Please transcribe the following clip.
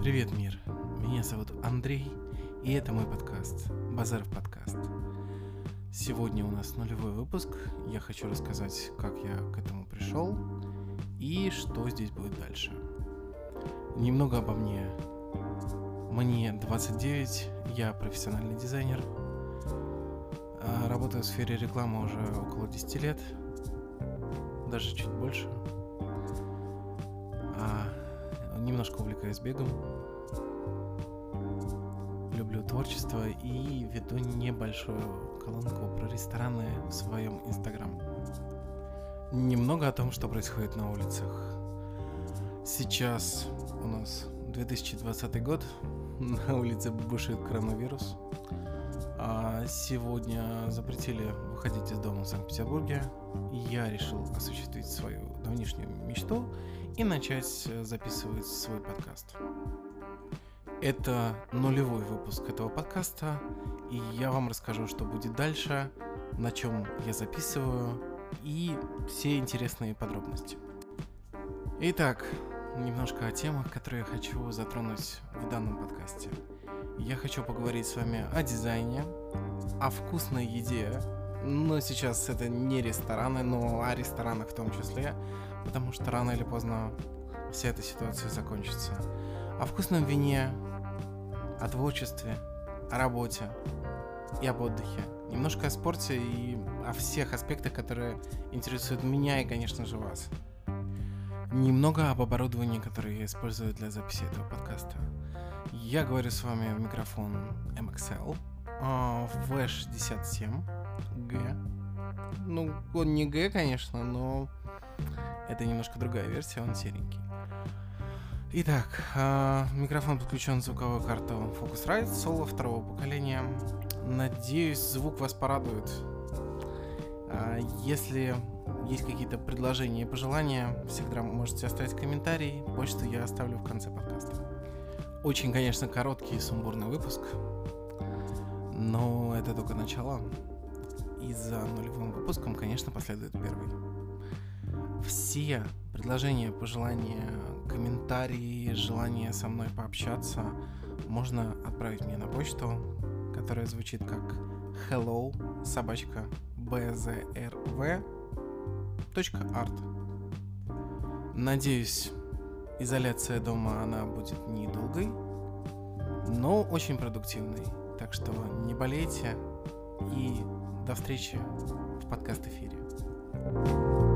Привет, мир! Меня зовут Андрей, и это мой подкаст, Базаров подкаст. Сегодня у нас нулевой выпуск, я хочу рассказать, как я к этому пришел и что здесь будет дальше. Немного обо мне. Мне 29, я профессиональный дизайнер, а, работаю в сфере рекламы уже около 10 лет, даже чуть больше – немножко увлекаюсь бегом, люблю творчество и веду небольшую колонку про рестораны в своем инстаграм. Немного о том, что происходит на улицах. Сейчас у нас 2020 год, на улице бушит коронавирус. А сегодня запретили выходить из дома в Санкт-Петербурге. Я решил осуществить свою давнишнюю мечту и начать записывать свой подкаст. Это нулевой выпуск этого подкаста, и я вам расскажу, что будет дальше, на чем я записываю и все интересные подробности. Итак, немножко о темах, которые я хочу затронуть в данном подкасте. Я хочу поговорить с вами о дизайне, о вкусной еде, но сейчас это не рестораны, но о ресторанах в том числе, потому что рано или поздно вся эта ситуация закончится. О вкусном вине, о творчестве, о работе и об отдыхе. Немножко о спорте и о всех аспектах, которые интересуют меня и, конечно же, вас. Немного об оборудовании, которое я использую для записи этого подкаста. Я говорю с вами в микрофон MXL, V67G. Ну, он не G, конечно, но это немножко другая версия, он серенький. Итак, э, микрофон подключен к звуковой карте Focusrite Solo второго поколения. Надеюсь, звук вас порадует. Э, если есть какие-то предложения и пожелания, всегда можете оставить комментарий. Почту я оставлю в конце подкаста. Очень, конечно, короткий и сумбурный выпуск, но это только начало. И за нулевым выпуском, конечно, последует первый. Все предложения, пожелания, комментарии, желание со мной пообщаться можно отправить мне на почту, которая звучит как hello собачка bzrv art. Надеюсь, изоляция дома она будет недолгой, но очень продуктивной. Так что не болейте и до встречи в подкаст-эфире. thank you